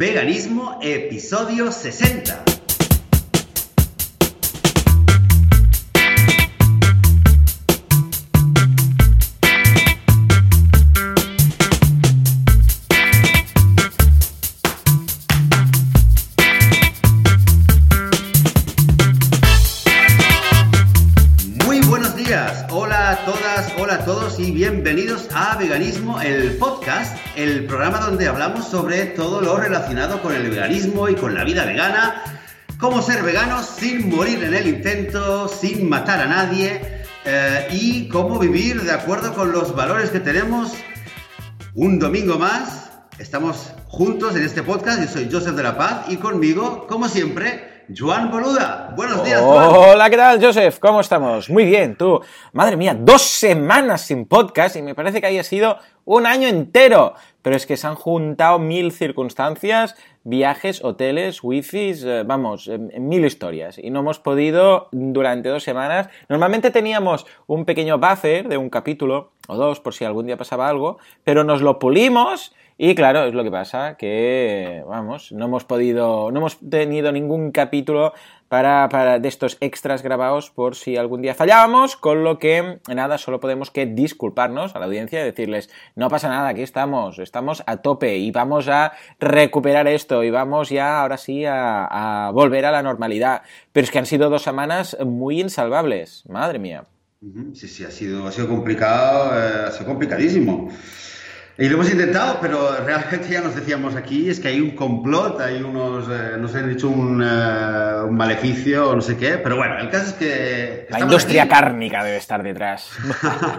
Veganismo, episodio 60. Hablamos sobre todo lo relacionado con el veganismo y con la vida vegana, cómo ser veganos sin morir en el intento, sin matar a nadie eh, y cómo vivir de acuerdo con los valores que tenemos. Un domingo más, estamos juntos en este podcast, yo soy Joseph de la Paz y conmigo, como siempre, Joan Boluda. Buenos días, Joan. Hola, ¿qué tal, Joseph? ¿Cómo estamos? Muy bien, tú. Madre mía, dos semanas sin podcast y me parece que haya sido un año entero. Pero es que se han juntado mil circunstancias, viajes, hoteles, wifis, eh, vamos, en- en mil historias. Y no hemos podido durante dos semanas. Normalmente teníamos un pequeño buffer de un capítulo o dos por si algún día pasaba algo, pero nos lo pulimos y claro, es lo que pasa, que vamos, no hemos podido, no hemos tenido ningún capítulo para, para de estos extras grabados por si algún día fallábamos, con lo que nada, solo podemos que disculparnos a la audiencia y decirles, no pasa nada, aquí estamos, estamos a tope y vamos a recuperar esto y vamos ya ahora sí a, volver a la normalidad. Pero es que han sido dos semanas muy insalvables, madre mía. Sí, sí, ha sido, ha sido complicado, eh, ha sido complicadísimo. Y lo hemos intentado, pero realmente ya nos decíamos aquí, es que hay un complot, hay unos, eh, nos han hecho un, eh, un maleficio o no sé qué, pero bueno, el caso es que... La industria aquí. cárnica debe estar detrás.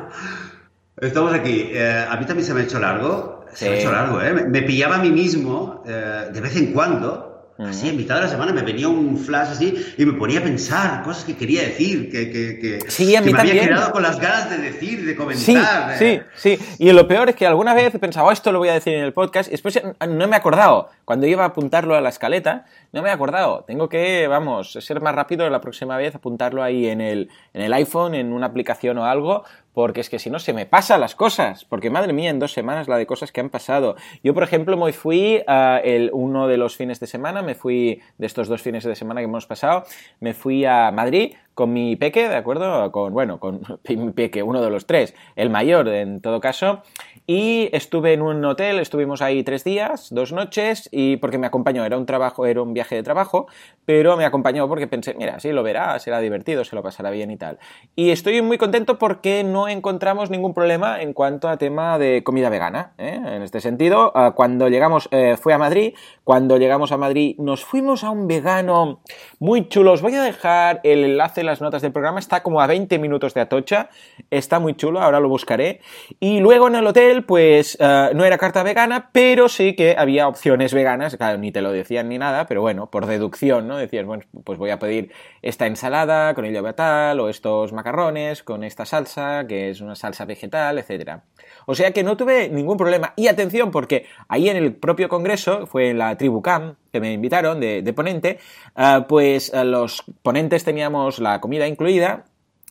Estamos aquí. Eh, a mí también se me ha hecho largo, se me ha hecho largo, ¿eh? Me, me pillaba a mí mismo eh, de vez en cuando, así en mitad de la semana, me venía un flash así y me ponía a pensar cosas que quería decir, que, que, que, Sí, a que me había quedado con las ganas de decir, de Sí, comentar. sí, eh. sí. Y lo peor es que alguna vez he pensado, "Oh, esto lo voy a decir en el podcast, y después no me he acordado. Cuando iba a apuntarlo a la escaleta, no me he acordado. Tengo que, vamos, ser más rápido la próxima vez, apuntarlo ahí en el, en el iPhone, en una aplicación o algo, porque es que si no se me pasan las cosas. Porque madre mía, en dos semanas la de cosas que han pasado. Yo, por ejemplo, me fui a el, uno de los fines de semana, me fui de estos dos fines de semana que hemos pasado, me fui a Madrid con mi peque, ¿de acuerdo? Con, bueno, con mi peque, uno de los tres, el mayor en todo caso. Y estuve en un hotel, estuvimos ahí tres días, dos noches, y porque me acompañó, era un trabajo, era un viaje de trabajo, pero me acompañó porque pensé, mira, sí lo verá, será divertido, se lo pasará bien y tal. Y estoy muy contento porque no encontramos ningún problema en cuanto a tema de comida vegana. ¿eh? En este sentido, ah, cuando llegamos, eh, fui a Madrid, cuando llegamos a Madrid nos fuimos a un vegano muy chulo. Os voy a dejar el enlace las notas del programa, está como a 20 minutos de Atocha, está muy chulo, ahora lo buscaré. Y luego en el hotel, pues eh, no era carta vegana, pero sí que había opciones veganas, claro, ni te lo decían ni nada, pero bueno, por deducción, ¿no? Decías, bueno, pues voy a pedir esta ensalada con el tal o estos macarrones con esta salsa, que es una salsa vegetal, etcétera. O sea que no tuve ningún problema. Y atención, porque ahí en el propio congreso, fue en la Tribucam, que me invitaron de, ponente, ah, pues ah, los ponentes teníamos la comida incluida.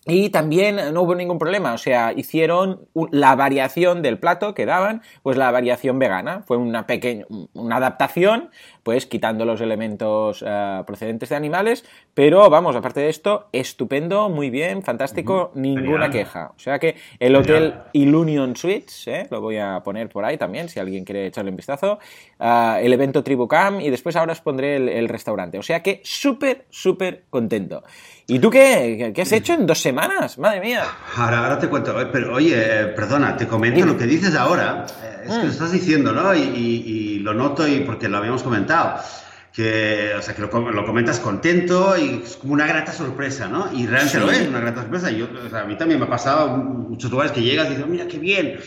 Y también no hubo ningún problema, o sea, hicieron la variación del plato que daban, pues la variación vegana. Fue una pequeña, una adaptación, pues quitando los elementos ah, procedentes de animales, pero vamos, aparte de esto, estupendo, muy bien, fantástico, ninguna Genial. queja. O sea que el Genial. hotel Ilunion Suites, ¿eh? lo voy a poner por ahí también, si alguien quiere echarle un vistazo. Ah, el evento Tribucam y después ahora os pondré el, el restaurante. O sea que súper, súper contento. ¿Y tú qué? ¿Qué has hecho en dos semanas? Madre mía. Ahora, ahora te cuento, eh, pero oye, eh, perdona, te comento lo que dices ahora, eh, es que Mm. lo estás diciendo, ¿no? Y, y- y lo noto y porque lo habíamos comentado, que, o sea, que lo, lo comentas contento y es como una grata sorpresa, ¿no? Y realmente Sí. lo es, una grata sorpresa. Yo, o sea, a mí también me ha pasado muchos lugares que llegas y dices, mira qué bien.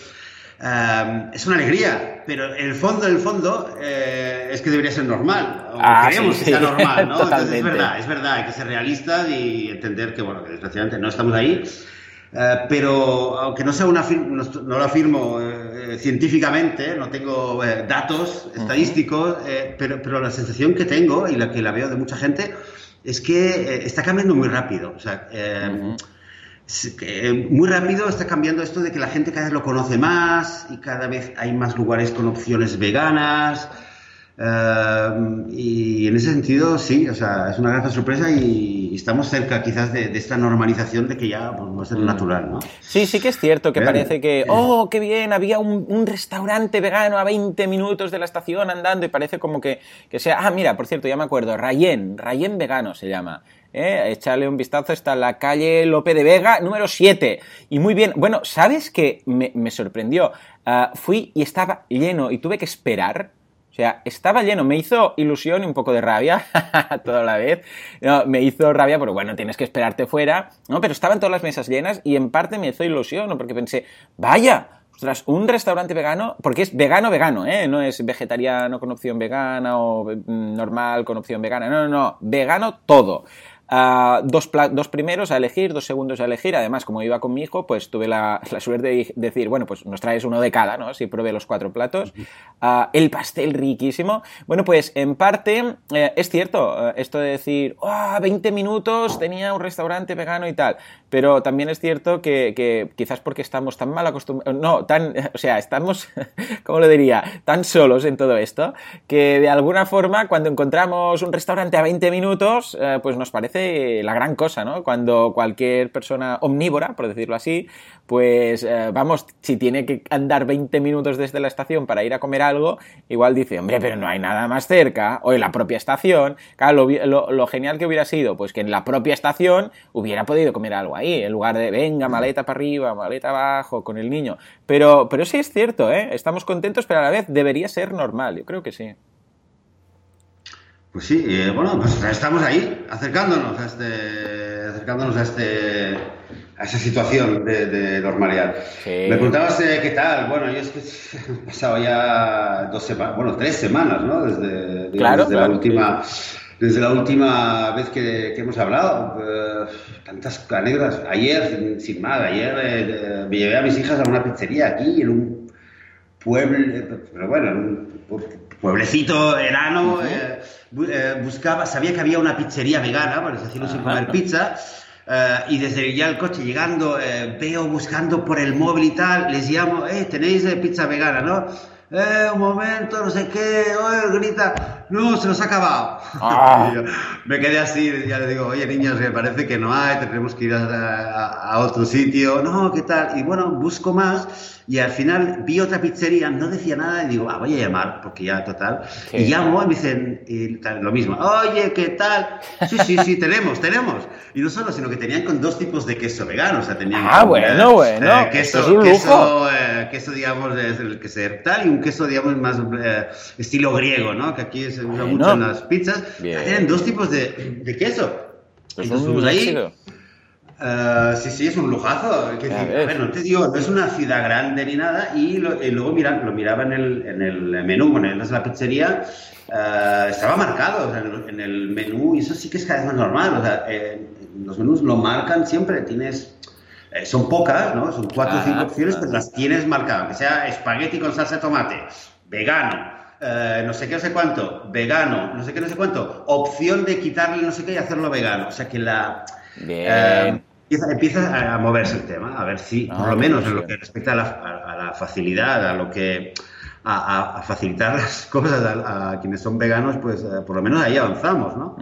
Um, es una alegría, pero el fondo, el fondo, eh, es que debería ser normal. Ah, queremos sí, que sea sí, normal, ¿no? Entonces es verdad, es verdad, hay que ser realistas y entender que, bueno, que desgraciadamente no estamos ahí. Eh, pero aunque no sea una no, no lo afirmo eh, científicamente, no tengo eh, datos estadísticos, eh, pero, pero la sensación que tengo y la que la veo de mucha gente es que eh, está cambiando muy rápido. O sea, eh, eh, muy rápido está cambiando esto de que la gente cada vez lo conoce más y cada vez hay más lugares con opciones veganas. Eh, y en ese sentido, sí, o sea, es una gran sorpresa y estamos cerca quizás de, esta normalización de que ya pues, va a ser mm. natural, ¿no? Sí, sí que es cierto que parece que, oh, qué bien, había un, restaurante vegano a 20 minutos de la estación andando y parece como que, que sea, ah, mira, por cierto, ya me acuerdo, Rayen, Rayen Vegano se llama. ¿eh? Echarle un vistazo, está en la calle Lope de Vega, número 7. Y muy bien, bueno, ¿sabes qué me, me sorprendió? Ah, fui y estaba lleno y tuve que esperar o sea, estaba lleno, me hizo ilusión y un poco de rabia toda la vez. me hizo rabia porque, bueno, tienes que esperarte fuera, ¿no? Pero estaban todas las mesas llenas y en parte me hizo ilusión, ¿no? Porque pensé, vaya, ostras, un restaurante vegano, porque es vegano, vegano, ¿eh? No es vegetariano con opción vegana o mm, normal con opción vegana, no, no, no, vegano todo dos, dos, primeros a elegir, dos segundos a elegir. Además, como iba con mi hijo, pues tuve la, suerte de decir, bueno, pues nos traes uno de cada, ¿no? Si pruebe los cuatro platos. el pastel riquísimo. Bueno, pues en parte eh, es cierto eh, esto de decir, oh, 20 minutos tenía un restaurante vegano y tal. Pero también es cierto que, que quizás porque estamos tan mal acostumbrados, no, tan, o sea, estamos, ¿cómo lo diría? Tan solos en todo esto, que de alguna forma cuando encontramos un restaurante a 20 minutos, eh, pues nos parece la gran cosa, ¿no? Cuando cualquier persona omnívora, por decirlo así, pues eh, vamos, si tiene que andar 20 minutos desde la estación para ir a comer algo, igual dice, hombre, pero no hay nada más cerca, o en la propia estación. Claro, lo, genial que hubiera sido, pues que en la propia estación hubiera podido comer algo en lugar de, venga, maleta para arriba, maleta abajo, con el niño. Pero, pero sí es cierto, ¿eh? Estamos contentos, pero a la vez debería ser normal, yo creo que sí. Pues sí, eh, bueno, pues estamos ahí, acercándonos a este, acercándonos a este, a esa situación de, normalidad. Me preguntabas eh, qué tal. Bueno, yo es que he pasado ya dos semanas, bueno, tres semanas, ¿no? Desde, desde la última, desde la última vez que, hemos hablado. Eh, tantas anécdotas. Ayer, sin más, ayer me llevé a mis hijas a una pizzería aquí en un pueblo, pero bueno, en un pueblecito enano. Eh, buscaba, sabía que había una pizzería vegana, por decirlo sin comer pizza, eh, y desde ya el coche llegando, eh, veo buscando por el móvil y tal, les llamo, eh, tenéis pizza vegana, ¿no? Eh, un momento, no sé qué, oye, grita, no, se nos ha acabado. Ah. me quedé así, ya le digo, oye, niñas, me parece que no hay, tenemos que ir a, otro sitio, no, ¿qué tal? Y bueno, busco más y al final vi otra pizzería, no decía nada y digo, ah, voy a llamar, porque ya total. Y llamo y me dicen y lo mismo, oye, ¿qué tal? Sí, sí, sí, tenemos, tenemos. Y no solo, sino que tenían con dos tipos de queso vegano, o sea, tenían... Ah, bueno, eh, bueno. Eh, queso, queso, eh, queso, digamos, el que se tal y un queso, digamos, más estilo griego, ¿no? Que aquí se usa mucho en las pizzas. Tienen dos tipos de, de queso. Pues Entonces, ahí... Uh, sí, sí, es un lujazo. a ver, no te digo, no es una ciudad grande ni nada. Y, luego mira, lo miraba en el, en el menú, en el, la pizzería, uh, estaba marcado o sea, en, el menú, y eso sí que es cada vez más normal. O sea, eh, los menús lo marcan siempre. Tienes. Eh, son pocas, ¿no? Son cuatro o cinco opciones, pero las tienes marcadas. Que sea espagueti con salsa de tomate, vegano, eh, no sé qué, no sé cuánto, vegano, no sé qué, no sé cuánto, opción de quitarle no sé qué y hacerlo vegano. O sea que la. Bien empieza, a moverse el tema, a ver si, por lo menos en lo que respecta a la, facilidad, a lo que a, facilitar las cosas a, quienes son veganos, pues eh, por lo menos ahí avanzamos, ¿no?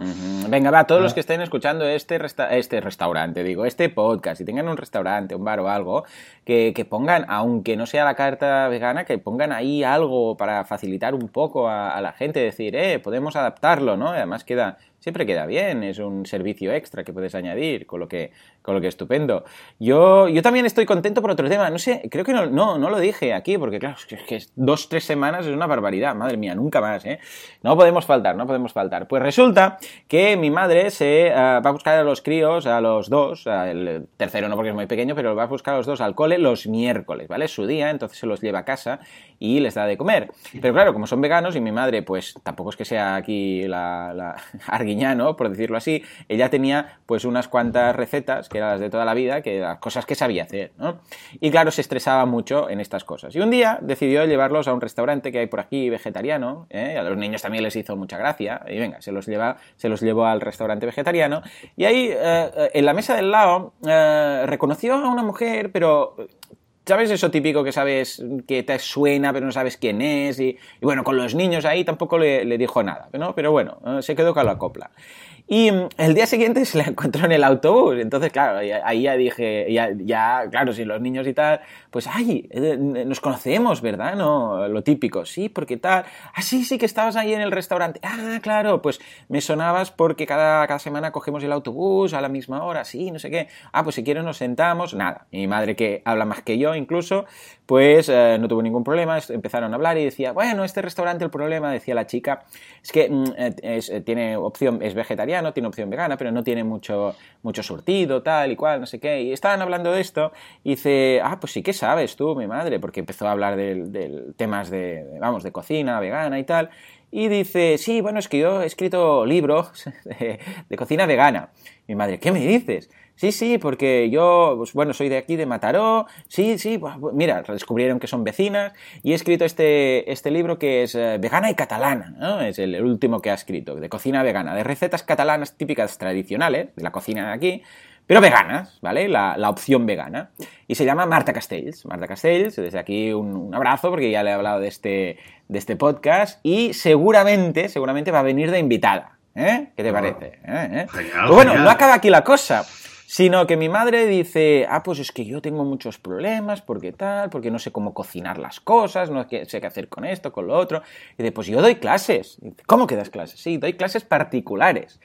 Venga, va, todos los que estén escuchando este, este restaurante, digo, este podcast, si tengan un restaurante, un bar o algo, que, que, pongan, aunque no sea la carta vegana, que pongan ahí algo para facilitar un poco a, la gente, decir, eh, podemos adaptarlo, ¿no? Además queda siempre queda bien, es un servicio extra que puedes añadir, con lo que, con lo que estupendo. Yo, yo también estoy contento por otro tema, no sé, creo que no, no, no lo dije aquí, porque claro, es que dos, tres semanas es una barbaridad, madre mía, nunca más, ¿eh? No podemos faltar, no podemos faltar. Pues resulta que mi madre se eh, va a buscar a los críos, a los dos, el tercero no porque es muy pequeño, pero va a buscar a los dos al cole los miércoles, ¿vale? Es su día, entonces se los lleva a casa y les da de comer. Pero claro, como son veganos y mi madre, pues tampoco es que sea aquí la, la arguiñano, por decirlo así, ella tenía pues unas cuantas recetas, que eran las de toda la vida, que las cosas que sabía hacer, ¿no? Y claro, se estresaba mucho en estas cosas. Y un día decidió llevarlos a un restaurante que hay por aquí vegetariano, ¿eh? a los niños también les hizo mucha gracia, y venga, se los, lleva, se los llevó al restaurante vegetariano, y ahí, eh, en la mesa del lado, eh, reconoció a una mujer, pero ¿Sabes eso típico que sabes que te suena pero no sabes quién es? Y, bueno, con los niños ahí tampoco le, dijo nada. Pero bueno, se quedó con la copla. Y el día siguiente se la encontró en el autobús. Entonces, claro, ahí ya dije, ya, ya, claro, si los niños y tal, pues, ay, eh, nos conocemos, ¿verdad? No, lo típico, sí, porque tal. Ah, sí, sí, que estabas ahí en el restaurante. Ah, claro, pues me sonabas porque cada, cada semana cogemos el autobús a la misma hora, sí, no sé qué. Ah, pues si quieres nos sentamos. Nada, mi madre que habla más que yo incluso, pues eh, no tuvo ningún problema. Empezaron a hablar y decía, bueno, este restaurante, el problema, decía la chica, es que mm, eh, tiene opción, es vegetariano no tiene opción vegana, pero no tiene mucho, mucho surtido, tal y cual, no sé qué. Y estaban hablando de esto y dice, ah, pues sí que sabes tú, mi madre, porque empezó a hablar de, temas de, vamos, de cocina vegana y tal. Y dice, sí, bueno, es que yo he escrito libros de cocina vegana. Mi madre, ¿qué me dices? Sí, sí, porque yo, pues, bueno, soy de aquí, de Mataró. Sí, sí, pues, mira, descubrieron que son vecinas y he escrito este, este libro que es eh, vegana y catalana, ¿no? Es el, último que ha escrito, de cocina vegana, de recetas catalanas típicas tradicionales, de la cocina de aquí, pero veganas, ¿vale? La, opción vegana. Y se llama Marta Castells. Marta Castells, desde aquí un, abrazo porque ya le he hablado de este, de este podcast y seguramente, seguramente va a venir de invitada. ¿Eh? ¿Qué te ah. parece? ¿Eh? ¿Eh? Pues bueno, no acaba aquí la cosa sino que mi madre dice, ah, pues es que yo tengo muchos problemas, porque tal, porque no sé cómo cocinar las cosas, no sé qué hacer con esto, con lo otro. Y dice, pues yo doy clases. ¿Cómo que das clases? Sí, doy clases particulares.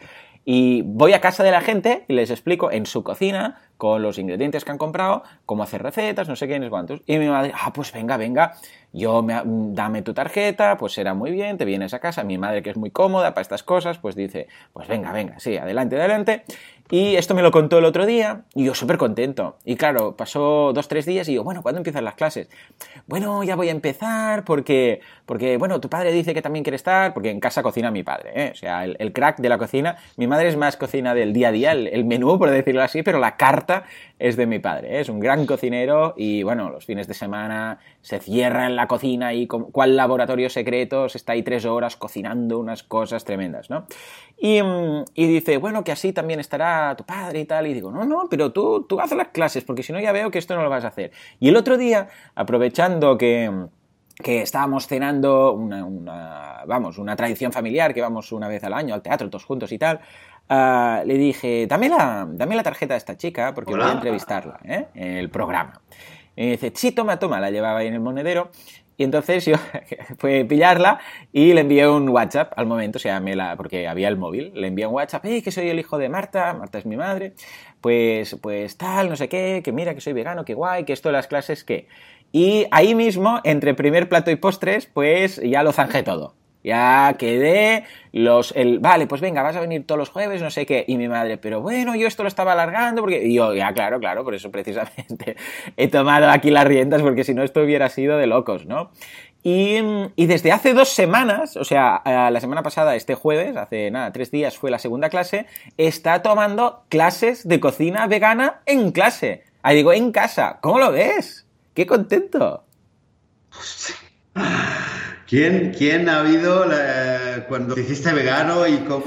Y voy a casa de la gente y les explico en su cocina, con los ingredientes que han comprado, cómo hacer recetas, no sé qué, cuántos. Y mi madre, ah, pues venga, venga, yo me, dame tu tarjeta, pues será muy bien, te vienes a casa. Mi madre, que es muy cómoda para estas cosas, pues dice, pues venga, venga, sí, adelante, adelante. Y esto me lo contó el otro día y yo súper contento. Y claro, pasó dos, tres días y yo, bueno, ¿cuándo empiezan las clases? Bueno, ya voy a empezar porque, porque bueno, tu padre dice que también quiere estar, porque en casa cocina mi padre, ¿eh? o sea, el, crack de la cocina. Mi madre es más cocina del día a día, el, menú, por decirlo así, pero la carta es de mi padre. ¿eh? Es un gran cocinero y bueno, los fines de semana se cierra en la cocina y cuál laboratorio secreto se está ahí tres horas cocinando unas cosas tremendas, ¿no? Y, mm, y dice, bueno, que así también estará tu padre y tal. Y digo, no, no, pero tú, tú haz las clases, porque si no ya veo que esto no lo vas a hacer. Y el otro día, aprovechando que, que estábamos cenando una, vamos, una tradición familiar que vamos una vez al año al teatro todos juntos y tal, ah, le dije, dame la, dame la tarjeta a esta chica porque voy a entrevistarla ¿eh? en el programa. Y dice, sí, toma, toma, la llevaba ahí en el monedero y entonces yo fue pillarla y le envié un WhatsApp al momento, o sea, me la, porque había el móvil, le envié un WhatsApp, hey, que soy el hijo de Marta, Marta es mi madre, pues, pues tal, no sé qué, que mira, que soy vegano, que guay, que esto de las clases, ¿qué? Y ahí mismo, entre primer plato y postres, pues ya lo zanjé todo. Ya quedé, los, el, vale, pues venga, vas a venir todos los jueves, no sé qué. Y mi madre, pero bueno, yo esto lo estaba alargando porque, y yo, ya, claro, claro, por eso precisamente he tomado aquí las riendas porque si no esto hubiera sido de locos, ¿no? Y, y, desde hace dos semanas, o sea, la semana pasada, este jueves, hace nada, tres días fue la segunda clase, está tomando clases de cocina vegana en clase. Ahí digo, en casa. ¿Cómo lo ves? ¡Qué contento! ¿Quién, ¿Quién ha habido cuando te hiciste vegano y cómo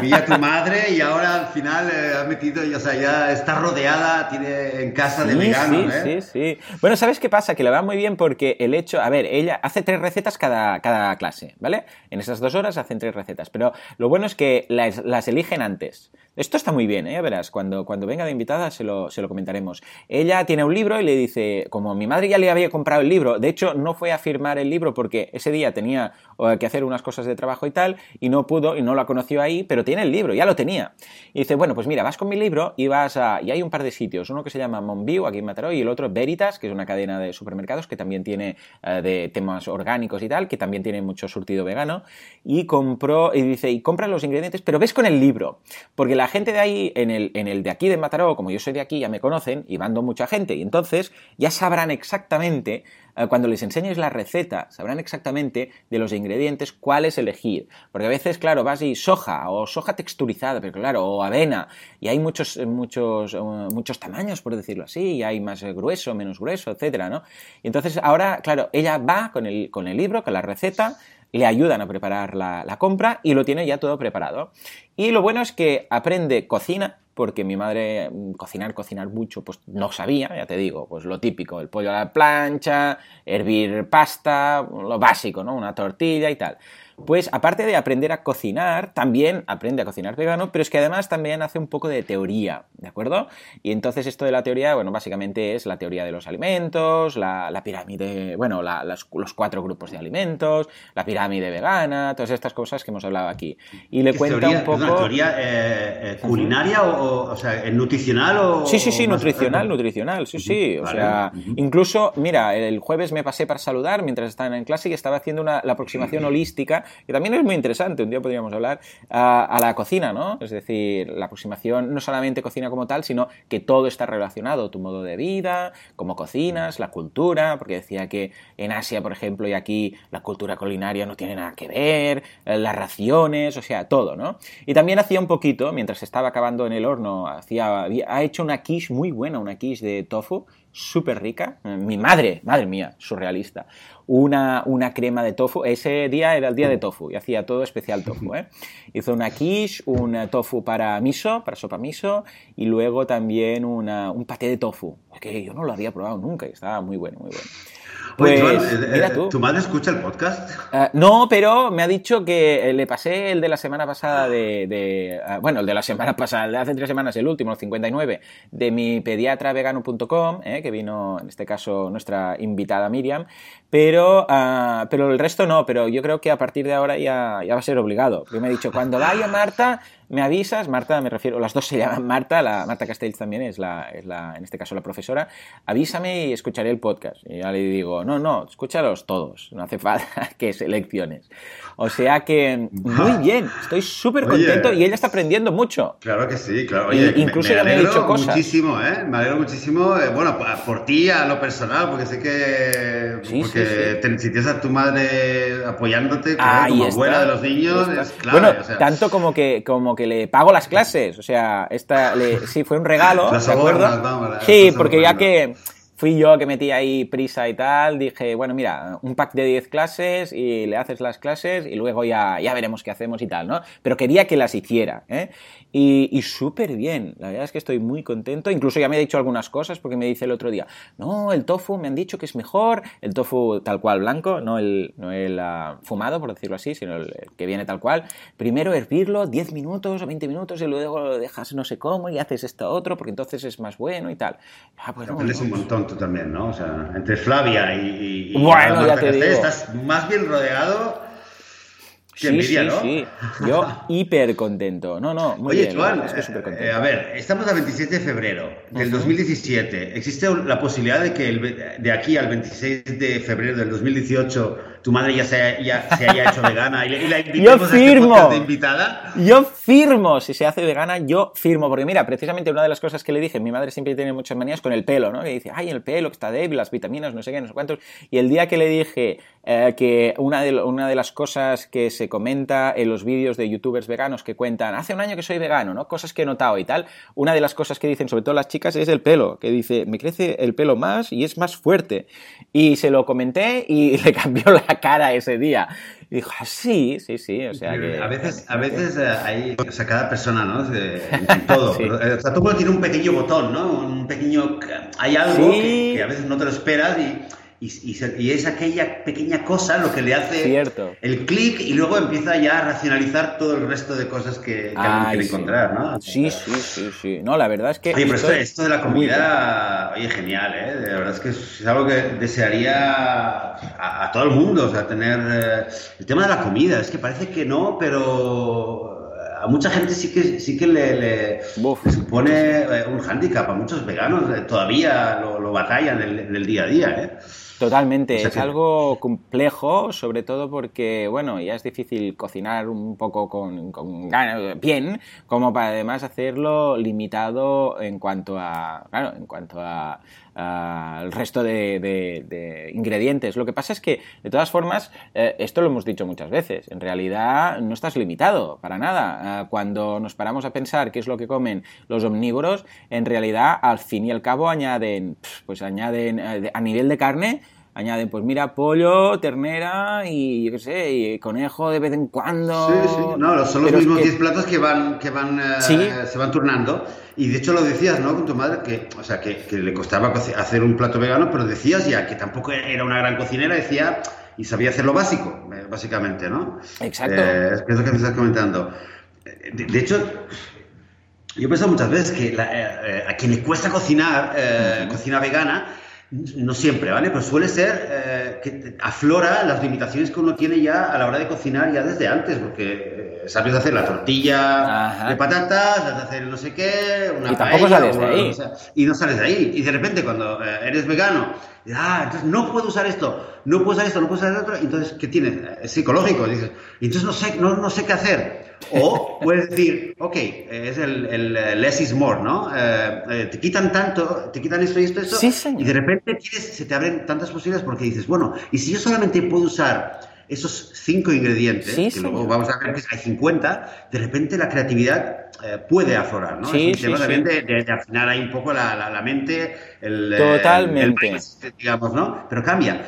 vivía tu madre y ahora al final eh, ha metido, o sea, ya está rodeada, tiene en casa de veganos, sí, ¿eh? Sí, sí, Bueno, ¿sabes qué pasa? Que le va muy bien porque el hecho, a ver, ella hace tres recetas cada, cada clase, ¿vale? En esas dos horas hacen tres recetas, pero lo bueno es que las, las eligen antes. Esto está muy bien, ¿eh? Verás, cuando, cuando venga de invitada se lo, se lo comentaremos. Ella tiene un libro y le dice, como mi madre ya le había comprado el libro, de hecho no fue a firmar el libro porque ese día tenía eh, que hacer unas cosas de trabajo y tal, y no pudo, y no la conoció ahí, pero tiene el libro, ya lo tenía. Y dice, bueno, pues mira, vas con mi libro y vas a... Y hay un par de sitios, uno que se llama Monview, aquí en Mataró, y el otro Veritas, que es una cadena de supermercados que también tiene eh, de temas orgánicos y tal, que también tiene mucho surtido vegano, y compró, y dice, y compra los ingredientes, pero ves con el libro, porque la gente de ahí, en el, en el de aquí de Mataró, como yo soy de aquí, ya me conocen y mando mucha gente. Y entonces ya sabrán exactamente, eh, cuando les enseñes la receta, sabrán exactamente de los ingredientes cuáles elegir. Porque a veces, claro, vas y soja o soja texturizada, pero claro, o avena. Y hay muchos, muchos, eh, muchos tamaños, por decirlo así. Y hay más grueso, menos grueso, etcétera, ¿no? Y entonces ahora, claro, ella va con el, con el libro, con la receta, le ayudan a preparar la, compra y lo tiene ya todo preparado. Y lo bueno es que aprende cocina porque mi madre mm, cocinar, cocinar mucho, pues no sabía, ya te digo, pues lo típico, el pollo a la plancha, hervir pasta, lo básico, ¿no? Una tortilla y tal pues aparte de aprender a cocinar, también aprende a cocinar vegano, pero es que además también hace un poco de teoría, ¿de acuerdo? Y entonces esto de la teoría, bueno, básicamente es la teoría de los alimentos, la, pirámide, bueno, los cuatro grupos de alimentos, la pirámide vegana, todas estas cosas que hemos hablado aquí. Y le cuenta un poco... ¿Una teoría eh, eh, culinaria o, o, sea, nutricional o...? Sí, sí, sí, nutricional, nutricional, sí, sí. O sea, incluso, mira, el jueves me pasé para saludar mientras estaba en clase y estaba haciendo una, la aproximación holística que también es muy interesante, un día podríamos hablar, a, la cocina, ¿no? Es decir, la aproximación no solamente cocina como tal, sino que todo está relacionado, tu modo de vida, cómo cocinas, la cultura, porque decía que en Asia, por ejemplo, y aquí la cultura culinaria no tiene nada que ver, eh, las raciones, o sea, todo, ¿no? Y también hacía un poquito, mientras estaba acabando en el horno, hacía, ha hecho una quiche muy buena, una quiche de tofu, súper rica. Mi madre, madre mía, surrealista. Una, una, crema de tofu. Ese día era el día de tofu y hacía todo especial tofu. ¿eh? Hizo una quiche, un tofu para miso, para sopa miso y luego también un paté de tofu. Que yo no lo había probado nunca y estaba muy bueno, muy bueno. Pues, eh, mira tú. ¿Tu madre escucha el podcast? Eh, no, pero me ha dicho que le pasé el de la semana pasada de... bueno, el de la semana pasada, el de hace tres semanas, el último, el 59, de mi pediatravegano.com, eh, que vino en este caso nuestra invitada Miriam, pero, ah, pero el resto no, pero yo creo que a partir de ahora ya, ya va a ser obligado. Yo me ha dicho, cuando vaya Marta, me avisas, Marta, me refiero, las dos se llaman Marta, la, Marta Castells también es la, es la, en este caso la profesora, avísame y escucharé el podcast. Y ya le digo, no, no, escúchalos todos, no hace falta que selecciones. O sea que, muy bien, estoy súper contento y ella está aprendiendo mucho. Claro que sí, claro. Oye, incluso me, me ha dicho cosas. muchísimo, ¿eh? Me alegro muchísimo, eh, bueno, por ti a lo personal, porque sé que, sí, porque si tienes a tu madre apoyándote como abuela de los niños, es claro. Bueno, tanto como que, como que le pago las clases, o sea, esta, le, sí, fue un regalo, ¿de acuerdo? sí, porque ya que fui yo que metí ahí prisa y tal, dije, bueno, mira, un pack de 10 clases y le haces las clases y luego ya, ya veremos qué hacemos y tal, ¿no? Pero quería que las hiciera, ¿eh? Y, súper bien, la verdad es que estoy muy contento. Incluso ya me ha dicho algunas cosas porque me dice el otro día, no, el tofu me han dicho que es mejor, el tofu tal cual blanco, no el, no el ah, fumado, por decirlo así, sino el, que viene tal cual. Primero hervirlo 10 minutos o 20 minutos y luego lo dejas no sé cómo y haces esto otro porque entonces es más bueno y tal. Ah, bueno, Aprendes un montón tú también, ¿no? O sea, entre Flavia y... bueno, ya te digo. Estás más bien rodeado sí, sí, sí. Yo hiper contento. No, no, muy Oye, bien. Juan, eh, a ver, estamos a 27 de febrero del 2017. ¿Existe la posibilidad de que de aquí al 26 de febrero del 2018 tu madre ya se, haya hecho vegana y, la invitemos yo firmo, a este de invitada? Yo firmo, si se hace vegana, yo firmo. Porque mira, precisamente una de las cosas que le dije, mi madre siempre tiene muchas manías con el pelo, ¿no? Que dice, ay, el pelo que está débil, las vitaminas, no sé qué, no sé cuántos. Y el día que le dije eh, que una de, una de las cosas que se comenta en los vídeos de youtubers veganos que cuentan, hace un año que soy vegano, ¿no? Cosas que he notado y tal. Una de las cosas que dicen, sobre todo las chicas, es el pelo, que dice, me crece el pelo más y es más fuerte. Y se lo comenté y le cambió la cara ese día. Y dijo, ah, sí, sí, sí. O sea que, a veces, a veces eh, hay, o sea, cada persona, ¿no? En, todo. O sea, todo tiene un pequeño botón, ¿no? Un pequeño. Hay algo que, que, a veces no te lo esperas y y, es aquella pequeña cosa lo que le hace el clic y luego empieza ya a racionalizar todo el resto de cosas que, quiere encontrar, ¿no? Sí, sí, sí, sí. No, la verdad es que... Oye, pero esto, de la comunidad, oye, genial, ¿eh? De verdad es que es algo que desearía a, todo el mundo, o sea, tener... Eh, el tema de la comida, es que parece que no, pero a mucha gente sí que, sí que le, supone eh, un hándicap, a muchos veganos eh, todavía lo, batallan en el, día a día. ¿eh? Totalmente, es algo complejo, sobre todo porque, bueno, ya es difícil cocinar un poco con, con bien, como para además hacerlo limitado en cuanto a, claro, en cuanto a, al resto de, ingredientes. Lo que pasa es que, de todas formas, eh, esto lo hemos dicho muchas veces, en realidad no estás limitado para nada. Eh, cuando nos paramos a pensar qué es lo que comen los omnívoros, en realidad, al fin y al cabo, añaden, pues añaden eh, a nivel de carne, añaden, pues mira, pollo, ternera y, yo qué sé, y conejo de vez en cuando. Sí, sí, no, son los mismos 10 platos que van, que van, eh, se van turnando. Y de hecho lo decías, ¿no? Con tu madre, que, o sea, que, que le costaba hacer un plato vegano, pero decías ya que tampoco era una gran cocinera, decía y sabía hacer lo básico, eh, básicamente, ¿no? Exacto. Eh, es lo que me estás comentando. De, hecho, yo he pensado muchas veces que eh, a quien le cuesta cocinar, cocina vegana, no siempre, ¿vale? Pero suele ser que aflora las limitaciones que uno tiene ya a la hora de cocinar ya desde antes, porque sabes hacer la tortilla de patatas, sabes hacer no sé qué, una y tampoco sales de ahí. y no sales de ahí. Y de repente cuando eres vegano ah, entonces no puedo usar esto, no puedo usar esto, no puedo usar esto, entonces, ¿qué tienes? Es psicológico, dices, entonces no sé, no, no sé qué hacer. O puedes decir, ok, es el, el less is more, ¿no? Eh, eh, te quitan tanto, te quitan esto y esto, esto, y de repente se te abren tantas posibilidades porque dices, bueno, y si yo solamente puedo usar esos cinco ingredientes, que luego vamos a ver que hay 50, de repente la creatividad eh, puede aflorar, ¿no? Sí, es un tema también de, de, afinar ahí un poco la, la, mente, el, Totalmente. El, digamos, ¿no? Pero cambia.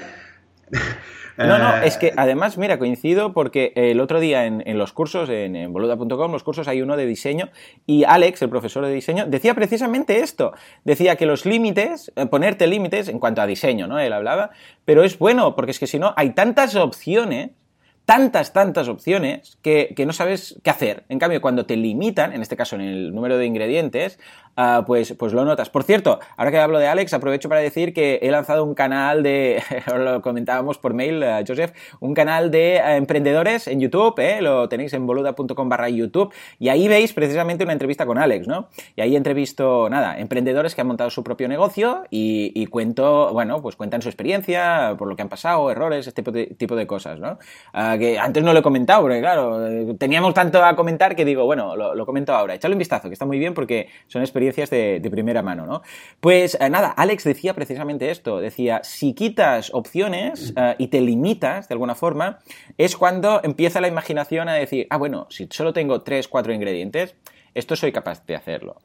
No, no, es que además, mira, coincido porque el otro día en, los cursos, en, boluda.com, los cursos hay uno de diseño y Alex, el profesor de diseño, decía precisamente esto. Decía que los límites, eh, ponerte límites en cuanto a diseño, ¿no? Él hablaba, pero es bueno porque es que si no, hay tantas opciones tantas, tantas opciones que, que, no sabes qué hacer. En cambio, cuando te limitan, en este caso en el número de ingredientes, uh, pues, pues lo notas. Por cierto, ahora que hablo de Alex, aprovecho para decir que he lanzado un canal de, lo comentábamos por mail, Joseph, un canal de uh, emprendedores en YouTube, ¿eh? lo tenéis en boluda.com barra YouTube, y ahí veis precisamente una entrevista con Alex, ¿no? Y ahí entrevisto, nada, emprendedores que han montado su propio negocio y, y cuento, bueno, pues cuentan su experiencia, por lo que han pasado, errores, este tipo de, tipo de cosas, ¿no? Que antes no lo he comentado, porque claro, eh, teníamos tanto a comentar que digo, bueno, lo, comento ahora. Echadle un vistazo, que está muy bien porque son experiencias de, primera mano, ¿no? Pues eh, nada, Alex decía precisamente esto, decía, si quitas opciones uh, y te limitas de alguna forma, es cuando empieza la imaginación a decir, ah, bueno, si solo tengo tres, cuatro ingredientes, esto soy capaz de hacerlo.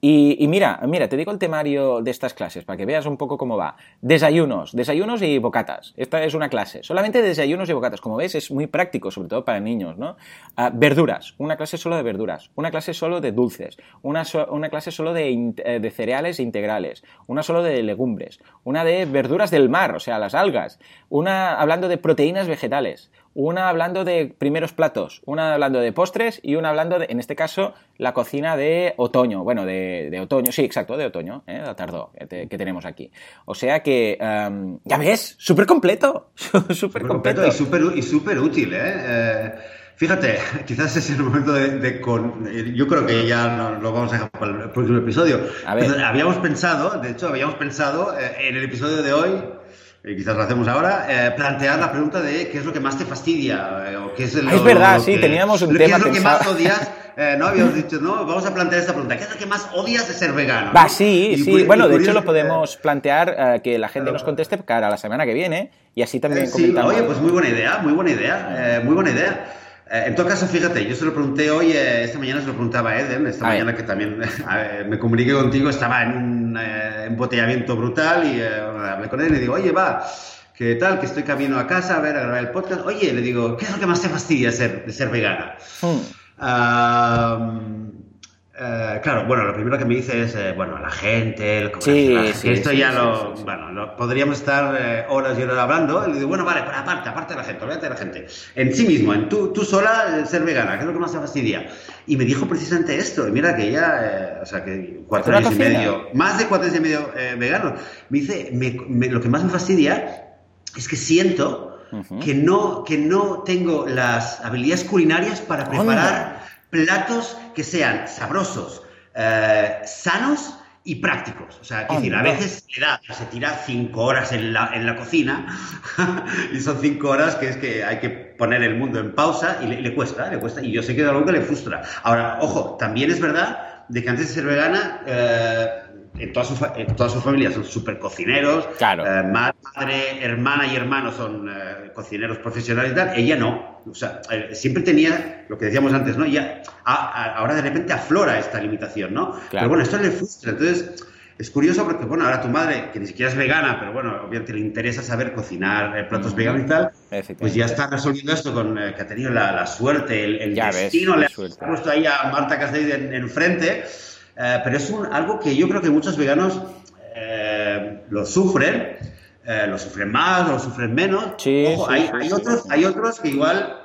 Y, mira, mira, te digo el temario de estas clases para que veas un poco cómo va. Desayunos, desayunos y bocatas. Esta es una clase. Solamente desayunos y bocatas. Como ves, es muy práctico, sobre todo para niños, ¿no? Uh, verduras, una clase solo de verduras. Una clase solo de dulces. Una, una clase solo de, eh, de, cereales integrales. Una solo de legumbres. Una de verduras del mar, o sea, las algas. Una hablando de proteínas vegetales una hablando de primeros platos, una hablando de postres y una hablando de, en este caso, la cocina de otoño. Bueno, de, de otoño, sí, exacto, de otoño, ¿eh? la tardó que, te, que, tenemos aquí. O sea que, um, ya ves, súper completo, súper completo. Y súper y super útil, ¿eh? eh Fíjate, quizás es el momento de, de con, yo creo que ya no, lo vamos a dejar para el próximo episodio. A ver. habíamos pensado, de hecho, habíamos pensado eh, en el episodio de hoy y quizás lo hacemos ahora, eh, plantear la pregunta de qué es lo que más te fastidia. Eh, o qué es, el, es verdad, lo sí, que, teníamos un ¿qué tema es lo pensado. que más odias? Eh, no, habíamos dicho, no, vamos a plantear esta pregunta. ¿Qué es lo que más odias de ser vegano? Va, sí, y, sí. Y, bueno, de hecho lo podemos plantear que la gente nos conteste cara a la semana que viene y así también sí, comentamos. Oye, pues muy buena idea, muy buena idea, muy buena idea. Eh, en todo caso, fíjate, yo se lo pregunté hoy, eh, esta mañana se lo preguntaba a Eden, esta a mañana ver. que también me comuniqué contigo, estaba en un eh, embotellamiento brutal y hablé con él y le digo, oye, va, ¿qué tal? Que estoy camino a casa a ver, a grabar el podcast. Oye, le digo, ¿qué es lo que más te fastidia de ser, de ser vegana? Hmm. Uh, claro, bueno, lo primero que me dice es, eh, bueno, la gente, el sí, sí, esto sí, ya lo, bueno, lo, podríamos estar eh, horas y horas hablando. Y le digo, bueno, vale, pero aparte, aparte de la gente, olvídate de la gente. En sí mismo, en tú, tú sola, ser vegana, ¿qué es lo que más te fastidia? Y me dijo precisamente esto, y mira que ella, eh, o sea, que cuatro años y medio, más de cuatro años y medio vegano, me dice, me, me, lo que más me fastidia es que siento uh -huh. que, no, que no tengo las habilidades culinarias para preparar platos que sean sabrosos, eh, sanos y prácticos. O sea, oh, decir, a veces se, da, se tira cinco horas en la, en la cocina y son cinco horas que es que hay que poner el mundo en pausa y le, le cuesta, le cuesta. Y yo sé que es algo que le frustra. Ahora, ojo, también es verdad de que antes de ser vegana... Eh, en toda su, en toda su familia son súper cocineros. Claro. Eh, madre, hermana y hermano son eh, cocineros profesionales y tal. Ella no. O sea, eh, siempre tenía lo que decíamos antes, ¿no? Ya, ahora de repente aflora esta limitación, ¿no? Claro. Pero bueno, esto le frustra. Entonces, es curioso porque, bueno, ahora tu madre, que ni siquiera es vegana, pero bueno, obviamente le interesa saber cocinar eh, platos veganos y tal, pues ya está resolviendo esto con que ha tenido la, suerte, el, destino, le ha puesto ahí a Marta Castells enfrente, pero es un, algo que yo creo que muchos veganos lo sufren, lo sufren más, lo sufren menos. Ojo, hay, hay, otros, hay otros que igual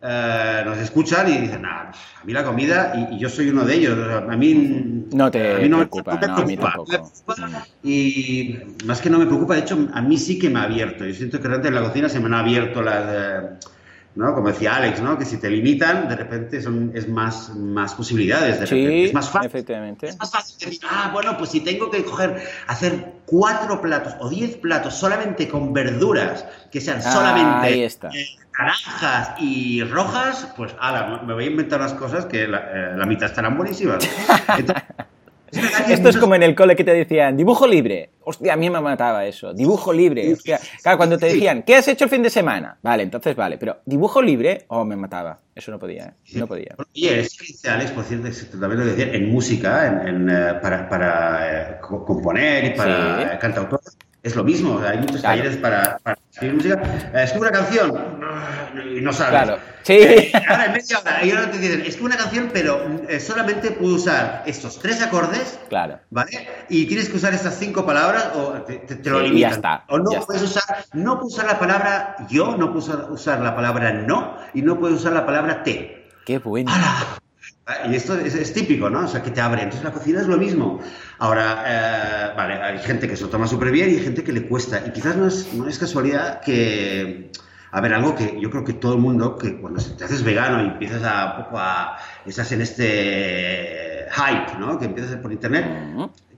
eh, nos escuchan y dicen, a mí la comida, y, yo soy uno de ellos, a mí no te a mí no preocupa, me, preocupa, y más que no me preocupa, de hecho, a mí sí que me ha abierto, yo siento que realmente en la cocina se me han abierto las... ¿no? Como decía Alex, ¿no? Que si te limitan, de repente son, es más, más posibilidades. De sí, es más fácil. efectivamente. Es más fácil decir, ah, bueno, pues si tengo que coger, hacer cuatro platos o diez platos solamente con verduras, que sean solamente ahí está. Eh, naranjas y rojas, pues ala, me voy a inventar unas cosas que la, eh, la mitad estarán buenísimas. Entonces, esto es como en el cole que te decían, dibujo libre. Hostia, a mí me mataba eso. Dibujo libre. Hostia. Claro, cuando te decían, ¿qué has hecho el fin de semana? Vale, entonces vale. Pero dibujo libre, oh, me mataba. Eso no podía, ¿eh? No podía. Oye, es que Alex, por cierto, también lo decía, en música, en, eh, para, para eh, componer y para sí. cantautor, es lo mismo. Hay muchos talleres para, para escribir música. escribe una canción y no sabes. Claro. Sí. Eh, ahora en media hora, y ahora te dicen, es que una canción, pero eh, solamente puedo usar estos tres acordes. Claro. ¿Vale? Y tienes que usar estas cinco palabras o te, te, lo limitan. ya está, o no ya puedes usar, no puedes usar la palabra yo, no puedes usar la palabra no y no puedes usar la palabra te. Qué bueno. ¡Hala! Y esto es, es, típico, ¿no? O sea, que te abre. Entonces la cocina es lo mismo. Ahora, eh, hay gente que se lo toma súper bien y hay gente que le cuesta. Y quizás no es, no es casualidad que a ver, algo que yo creo que todo el mundo, que cuando te haces vegano y empiezas a poco a. estás en este hype, ¿no? Que empiezas por internet.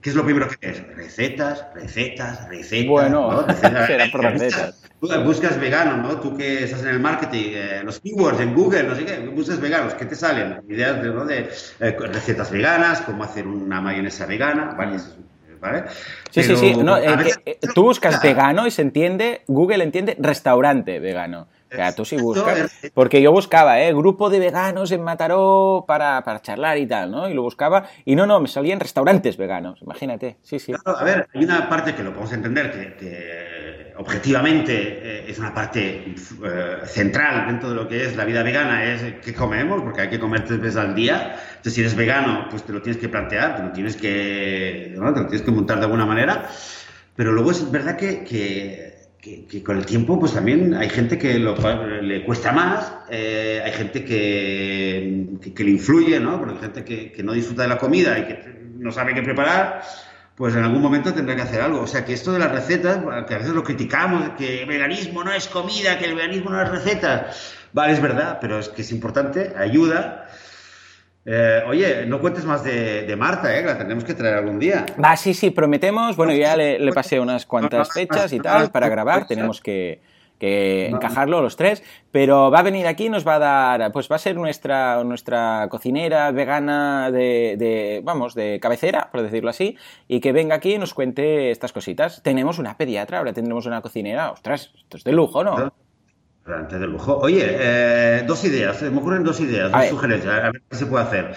¿Qué es lo primero que ves? Recetas, recetas, recetas. Bueno, ¿no? recetas, será por recetas. Buscas, buscas vegano, ¿no? Tú que estás en el marketing, eh, los keywords en Google, no sé qué, buscas veganos, ¿qué te salen? Ideas de, ¿no? de eh, recetas veganas, cómo hacer una mayonesa vegana, varias ¿vale? Sí, Pero sí, sí. No, eh, veces, que, eh, tú buscas claro. vegano y se entiende, Google entiende restaurante vegano. O sea, tú sí buscas. Porque yo buscaba, ¿eh? Grupo de veganos en Mataró para, para charlar y tal, ¿no? Y lo buscaba. Y no, no, me salían restaurantes veganos. Imagínate. Sí, sí. Claro, a ver, hay una parte que lo podemos entender que, que objetivamente eh, es una parte eh, central dentro de lo que es la vida vegana, es qué comemos, porque hay que comer tres veces al día. Entonces, si eres vegano, pues te lo tienes que plantear, te lo tienes que, ¿no? te lo tienes que montar de alguna manera. Pero luego es verdad que, que que, que, con el tiempo, pues también hay gente que lo, le cuesta más, eh, hay gente que, le influye, ¿no? Porque hay gente que, no disfruta de la comida y que no sabe qué preparar, pues en algún momento tendrá que hacer algo. O sea, que esto de las recetas, que a veces lo criticamos, que el veganismo no es comida, que el veganismo no es recetas, vale, es verdad, pero es que es importante, ayuda. Eh, oye, no cuentes más de, de Marta, ¿eh? la tendremos que traer algún día. Va, sí, sí, prometemos. Bueno, ya le, le pasé unas cuantas fechas y tal para grabar. Tenemos que, que encajarlo los tres, pero va a venir aquí y nos va a dar, pues va a ser nuestra, nuestra cocinera vegana de, de, vamos, de cabecera, por decirlo así, y que venga aquí y nos cuente estas cositas. Tenemos una pediatra, ahora tendremos una cocinera, ostras, esto es de lujo, ¿no? Realmente de lujo. Oye, eh, dos ideas, me ocurren dos ideas, dos sugerencias, a ver qué se puede hacer.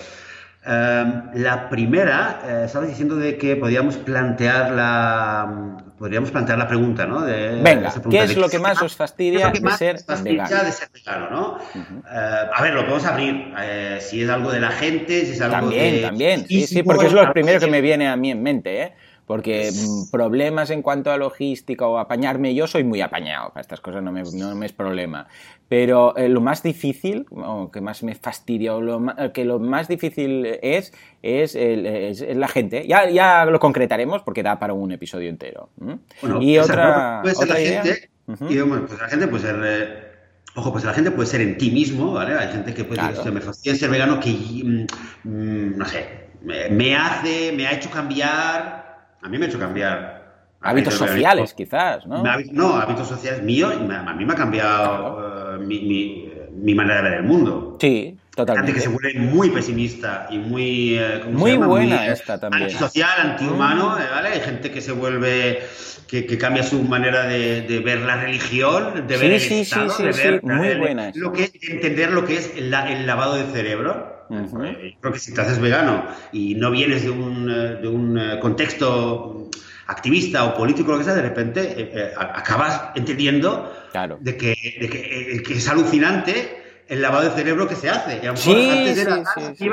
Um, la primera, eh, estabas diciendo de que podíamos plantear la, podríamos plantear la pregunta, ¿no? De, Venga, ¿qué es lo que más os fastidia de ser vegano? de ser vegano, ¿no? Uh -huh. uh, a ver, lo podemos abrir. Uh, si es algo de la gente, si es algo también, de... También, sí, sí, porque es lo primero que me viene a mí en mente, ¿eh? Porque problemas en cuanto a logística o apañarme, yo soy muy apañado, para estas cosas no me, no me es problema. Pero eh, lo más difícil, o que más me fastidia, o lo más, que lo más difícil es, es, el, es, es la gente. Ya, ya, lo concretaremos porque da para un episodio entero. Bueno, y otra, puede ser otra la idea. gente, uh -huh. y, bueno, pues la gente puede ser... Eh, Ojo, pues la gente puede ser en ti mismo, ¿vale? Hay gente que puede Claro. decir, me fastidia ser vegano que, mm, mm, no sé, me, me hace, me ha hecho cambiar, a mí me ha hecho cambiar. Hábitos sociales, quizás, ¿no? Ha- no, hábitos sociales míos, a mí me ha cambiado eh, mi, mi- mi manera de ver el mundo. Sí, Totalmente. Gente que se vuelve muy pesimista y muy. eh, ¿cómo se Muy buena eh, esta también. Antisocial, antihumano, eh, ¿vale? Hay gente que se vuelve. Que, que cambia su manera de, de ver la religión, de ver el Estado, sí, de ver muy buena lo que es, de entender lo que es el, el lavado de cerebro. Ujú. Eh, Creo que si te haces vegano y no vienes de un, eh, de un eh, contexto activista o político, lo que sea, de repente eh, eh, acabas entendiendo Claro. de que, de que, que es alucinante el lavado de cerebro que se hace. Y a lo mejor Sí, antes sí, era sí,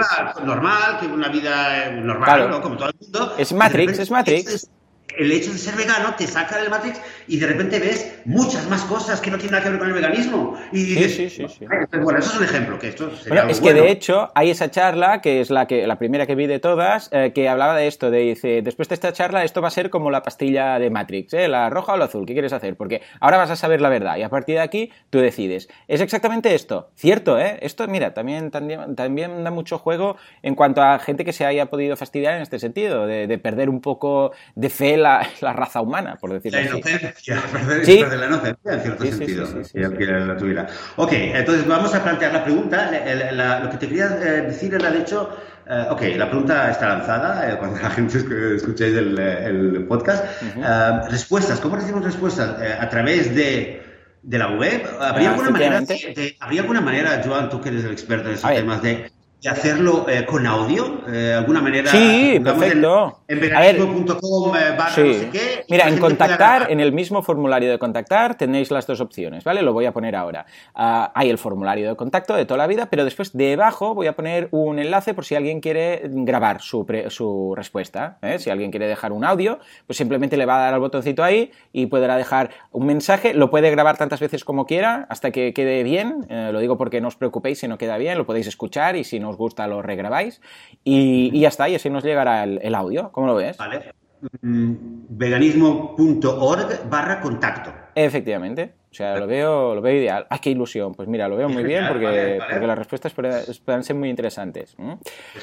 normal, que una vida normal, Claro. ¿no? como todo el mundo. Es Matrix, repente es Matrix. de- El hecho de ser vegano te saca del Matrix y de repente ves muchas más cosas que no tienen nada que ver con el veganismo. Y dices, sí, sí, sí. Bueno, eso es un ejemplo, que esto Bueno, es que bueno. de hecho hay esa charla, que es la, que, la primera que vi de todas, eh, que hablaba de esto, de dice, después de esta charla esto va a ser como la pastilla de Matrix, ¿eh? la roja o la azul, ¿qué quieres hacer? Porque ahora vas a saber la verdad y a partir de aquí tú decides. Es exactamente esto, cierto, ¿eh? Esto, mira, también, también, también da mucho juego en cuanto a gente que se haya podido fastidiar en este sentido, de, de perder un poco de fe la, la raza humana, por decirlo La así. inocencia, perder, Sí. perder la inocencia en cierto Sí, sentido, sí, la tuviera. Ok, entonces vamos a plantear la pregunta. La- la- la- lo que te quería eh, decir era, de hecho, eh, ok, la pregunta está lanzada eh, cuando la gente esc- escuchéis el, el podcast. Respuestas, ¿cómo recibimos respuestas? A través de, de la web. ¿Habría, alguna manera de, efectivamente. de- ¿Habría alguna manera, Joan, tú que eres el experto en ver. temas, de, de hacerlo eh, con audio? Eh, ¿Alguna manera? Sí, en- perfecto. En, A ver, veganismo.com eh, barra Sí. no sé qué. y Mira, en contactar, en el mismo formulario de contactar, tenéis las dos opciones, ¿vale? Lo voy a poner ahora. Ah, hay el formulario de contacto de toda la vida, pero después debajo voy a poner un enlace por si alguien quiere grabar su, pre- su respuesta. Si alguien quiere dejar un audio, pues simplemente le va a dar al botoncito ahí y podrá dejar un mensaje. Lo puede grabar tantas veces como quiera hasta que quede bien. Lo digo porque no os preocupéis si no queda bien, lo podéis escuchar y si no os gusta lo regrabáis. Y, y ya está, y así nos llegará el, el audio. ¿Cómo lo ves? Vale. Mm, Veganismo.org barra contacto. Efectivamente. O sea, lo veo, lo veo ideal. ¡Ay, qué ilusión! Pues mira, lo veo muy bien porque, Vale, vale. porque las respuestas pueden ser muy interesantes.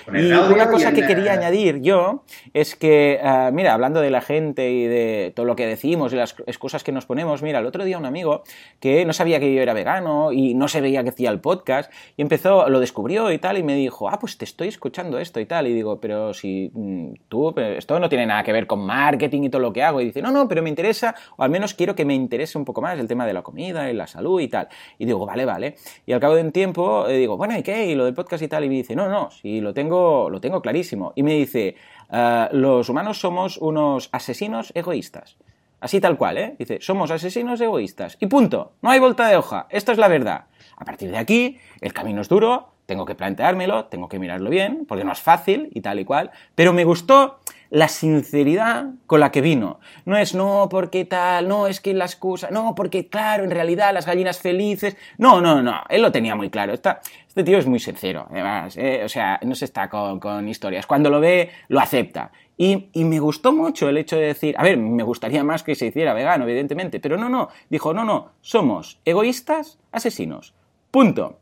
poner Y una cosa y que el- quería añadir yo es que, ah, mira, hablando de la gente y de todo lo que decimos y las excusas que nos ponemos, mira, el otro día un amigo que no sabía que yo era vegano y no se veía que hacía el podcast y empezó, lo descubrió y tal y me dijo, ah, pues te estoy escuchando esto y tal. Y digo, pero si mm, tú, esto no tiene nada que ver con marketing y todo lo que hago. Y dice, no, no, pero me interesa, o al menos quiero que me interese un poco más el tema de la comida y la salud y tal. Y digo, vale, vale. Y al cabo de un tiempo eh, digo, bueno, ¿y qué? Y lo del podcast y tal. Y me dice, no, no, sí, lo tengo, lo tengo clarísimo. Y me dice, "Ah, los humanos somos unos asesinos egoístas. Así tal cual, ¿eh? Dice, somos asesinos egoístas. Y punto. No hay vuelta de hoja. Esto es la verdad. A partir de aquí, el camino es duro, tengo que planteármelo, tengo que mirarlo bien, porque no es fácil y tal y cual. Pero me gustó la sinceridad con la que vino. No es, no, porque tal, no, es que la excusa, no, porque claro, en realidad las gallinas felices. No, no, no, él lo tenía muy claro. Esta- este tío es muy sincero, además, ¿eh? o sea, no se está con, con historias. Cuando lo ve, lo acepta. Y, y me gustó mucho el hecho de decir, a ver, me gustaría más que se hiciera vegano, evidentemente, pero no, no, dijo, no, no, somos egoístas, asesinos. Punto.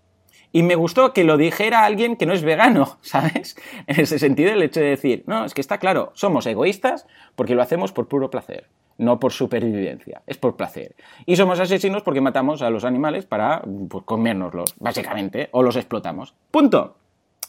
Y me gustó que lo dijera alguien que no es vegano, ¿sabes? En ese sentido, el hecho de decir, no, es que está claro, somos egoístas porque lo hacemos por puro placer, no por supervivencia, es por placer. Y somos asesinos porque matamos a los animales para pues, comérnoslos, básicamente, o los explotamos. Punto.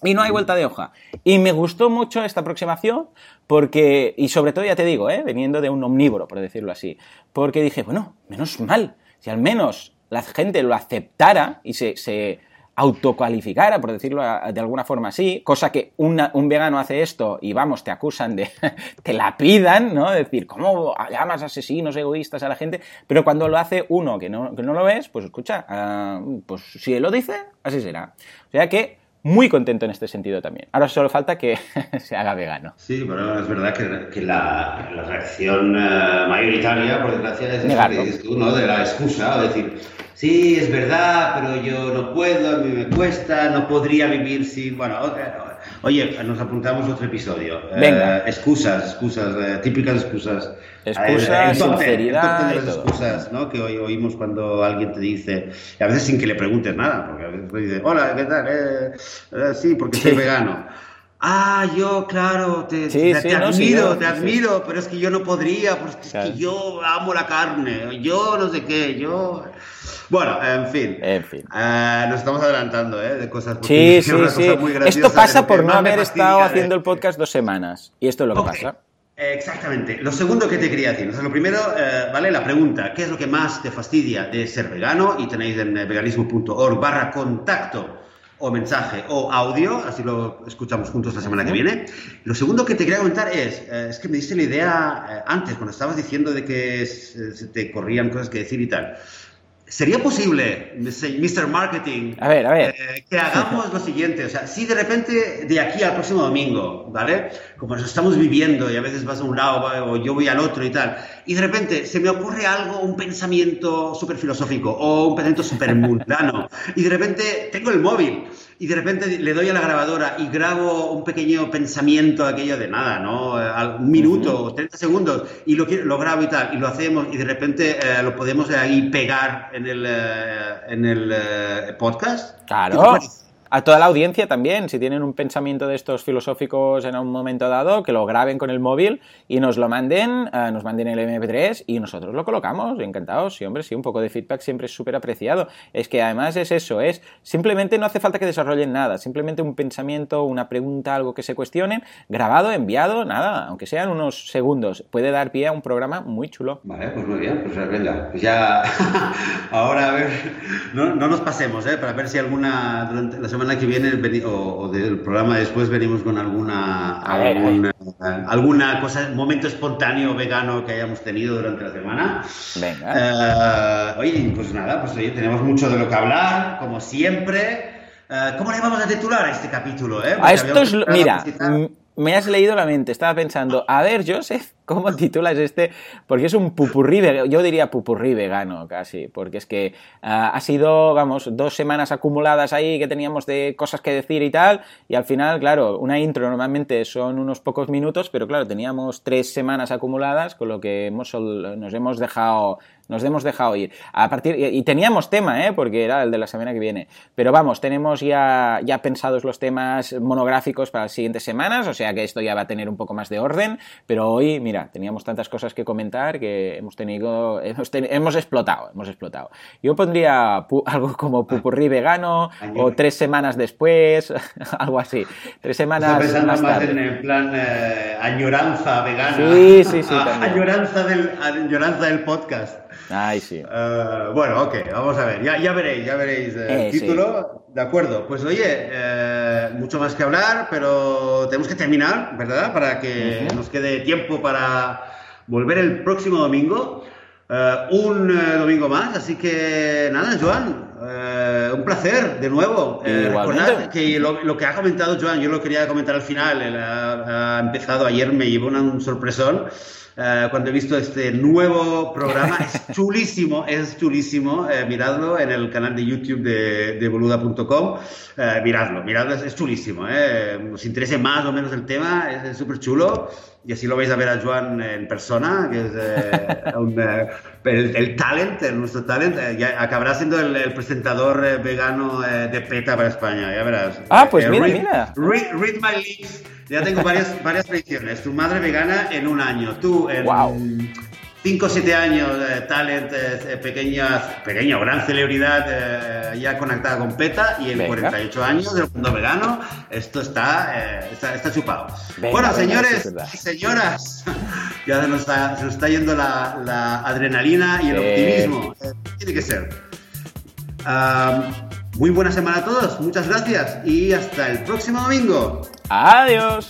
Y no hay vuelta de hoja. Y me gustó mucho esta aproximación porque, y sobre todo ya te digo, ¿eh? veniendo de un omnívoro, por decirlo así, porque dije, bueno, menos mal, si al menos la gente lo aceptara y se, se autocualificara, por decirlo de alguna forma así, cosa que un vegano hace esto y vamos, te acusan de, te la pidan, ¿no? decir, ¿cómo llamas asesinos egoístas a la gente? Pero cuando lo hace uno que no, que no lo ves, pues escucha, ah, pues si él lo dice, así será. O sea que muy contento en este sentido también. Ahora solo falta que se haga vegano. Sí, pero es verdad que, que la, la reacción eh, mayoritaria, por desgracia, es que dices tú, ¿no? De la excusa, o decir, sí, es verdad, pero yo no puedo, a mí me cuesta, no podría vivir sin... Bueno, ok, oye, nos apuntamos otro episodio. Eh, Venga. excusas, excusas, eh, típicas excusas. Excusas, El top ten, sinceridad el top ten de y las todo. excusas, ¿no? Que hoy oímos cuando alguien te dice, y a veces sin que le preguntes nada, porque a veces te dice, hola, ¿qué tal? Eh, eh, sí, porque soy Sí. vegano. Ah, yo, claro, te, Sí, te, sí, te no, sí, admiro, yo- te sí. admiro, pero es que yo no podría, porque es Claro. que yo amo la carne, yo no sé qué, yo... Bueno, en fin. En fin. Eh, nos estamos adelantando, ¿eh? De cosas. Sí, sí, sí. Esto pasa por no haber estado haciendo el podcast dos semanas. Y esto es lo que pasa. Exactamente. Lo segundo que te quería decir, lo primero, eh, ¿vale? La pregunta, ¿qué es lo que más te fastidia de ser vegano? Y tenéis en veganismo.org barra contacto o mensaje o audio, así lo escuchamos juntos la semana que viene. Lo segundo que te quería comentar es, eh, es que me diste la idea eh, antes, cuando estabas diciendo de que se te corrían cosas que decir y tal. ¿Sería posible, Mr. Marketing, a ver, a ver. Eh, que hagamos lo siguiente? O sea, si de repente de aquí al próximo domingo, ¿vale? Como nos estamos viviendo y a veces vas a un lado o yo voy al otro y tal, y de repente se me ocurre algo, un pensamiento súper filosófico o un pensamiento súper mundano, y de repente tengo el móvil y de repente le doy a la grabadora y grabo un pequeño pensamiento, aquello de nada, ¿no? Un minuto, o 30 segundos, y lo, lo grabo y tal, y lo hacemos, y de repente eh, lo podemos ahí pegar en el, eh, en el eh, podcast. Claro a toda la audiencia también, si tienen un pensamiento de estos filosóficos en un momento dado, que lo graben con el móvil y nos lo manden, eh, nos manden el MP3 y nosotros lo colocamos, encantados, sí, hombre, sí, un poco de feedback siempre es súper apreciado. Es que además es eso, es simplemente no hace falta que desarrollen nada, simplemente un pensamiento, una pregunta, algo que se cuestionen, grabado, enviado, nada, aunque sean unos segundos, puede dar pie a un programa muy chulo. Vale, pues muy bien, pues venga, pues ya, ahora a ver, no, nos pasemos, ¿eh? para ver si alguna, durante la semana que viene o, del programa después venimos con alguna, alguna, cosa, momento espontáneo vegano que hayamos tenido durante la semana. Venga. Eh, oye, pues nada, pues oye, tenemos mucho de lo que hablar, como siempre. Eh, ¿Cómo le vamos a titular a este capítulo? Eh? A esto es, mira, me has leído la mente, estaba pensando, a ver, Joseph, ¿cómo titulas este? Porque es un pupurrí, yo diría pupurrí vegano casi, porque es que ah, ha sido, vamos, dos semanas acumuladas ahí que teníamos de cosas que decir y tal, y al final, claro, una intro normalmente son unos pocos minutos, pero claro, teníamos tres semanas acumuladas, con lo que nos hemos dejado nos hemos dejado ir. A partir, y teníamos tema, ¿eh? porque era el de la semana que viene. Pero vamos, tenemos ya, ya pensados los temas monográficos para las siguientes semanas, o sea que esto ya va a tener un poco más de orden. Pero hoy, mira, teníamos tantas cosas que comentar que hemos tenido, hemos, explotado, hemos explotado. Yo pondría algo como pupurrí vegano o tres semanas después, algo así. Tres semanas pensando más, en el plan eh, añoranza vegana. Sí, sí, sí. añoranza, del, añoranza del podcast. Ay, sí. Eh, bueno, ok, vamos a ver. Ya, ya veréis, ya veréis el eh, título. De acuerdo. Pues oye, eh, mucho más que hablar, pero tenemos que terminar, ¿verdad? Para que nos quede tiempo para volver el próximo domingo. un domingo más, así que nada, Joan, un placer de nuevo. recordad que lo, que ha comentado Joan, yo lo quería comentar al final, ha, empezado ayer, me llevó un sorpresón. Eh, cuando he visto este nuevo programa. Es chulísimo, es chulísimo. Eh, miradlo en el canal de YouTube de, de boluda.com. Eh, miradlo, miradlo, es, chulísimo. Os interese más o menos el tema, es súper chulo. Y así lo vais a ver a Joan en persona, que es un, el, talent, nuestro talent. Ya acabará siendo el, presentador vegano de PETA para España, ya verás. Ah, pues mira, mira. Read, read my lips. Ya tengo varias, varias predicciones. Tu madre vegana en un año. Tú en 5 o 7 años, de talent, eh, pequeña, pequeña o gran celebridad eh, ya conectada con PETA y en 48 años del mundo vegano. Esto está, eh, está, chupado. bueno, señores y señoras, ya se nos está, se nos está yendo la, la adrenalina y el optimismo. tiene que ser. muy buena semana a todos, muchas gracias y hasta el próximo domingo. Adiós.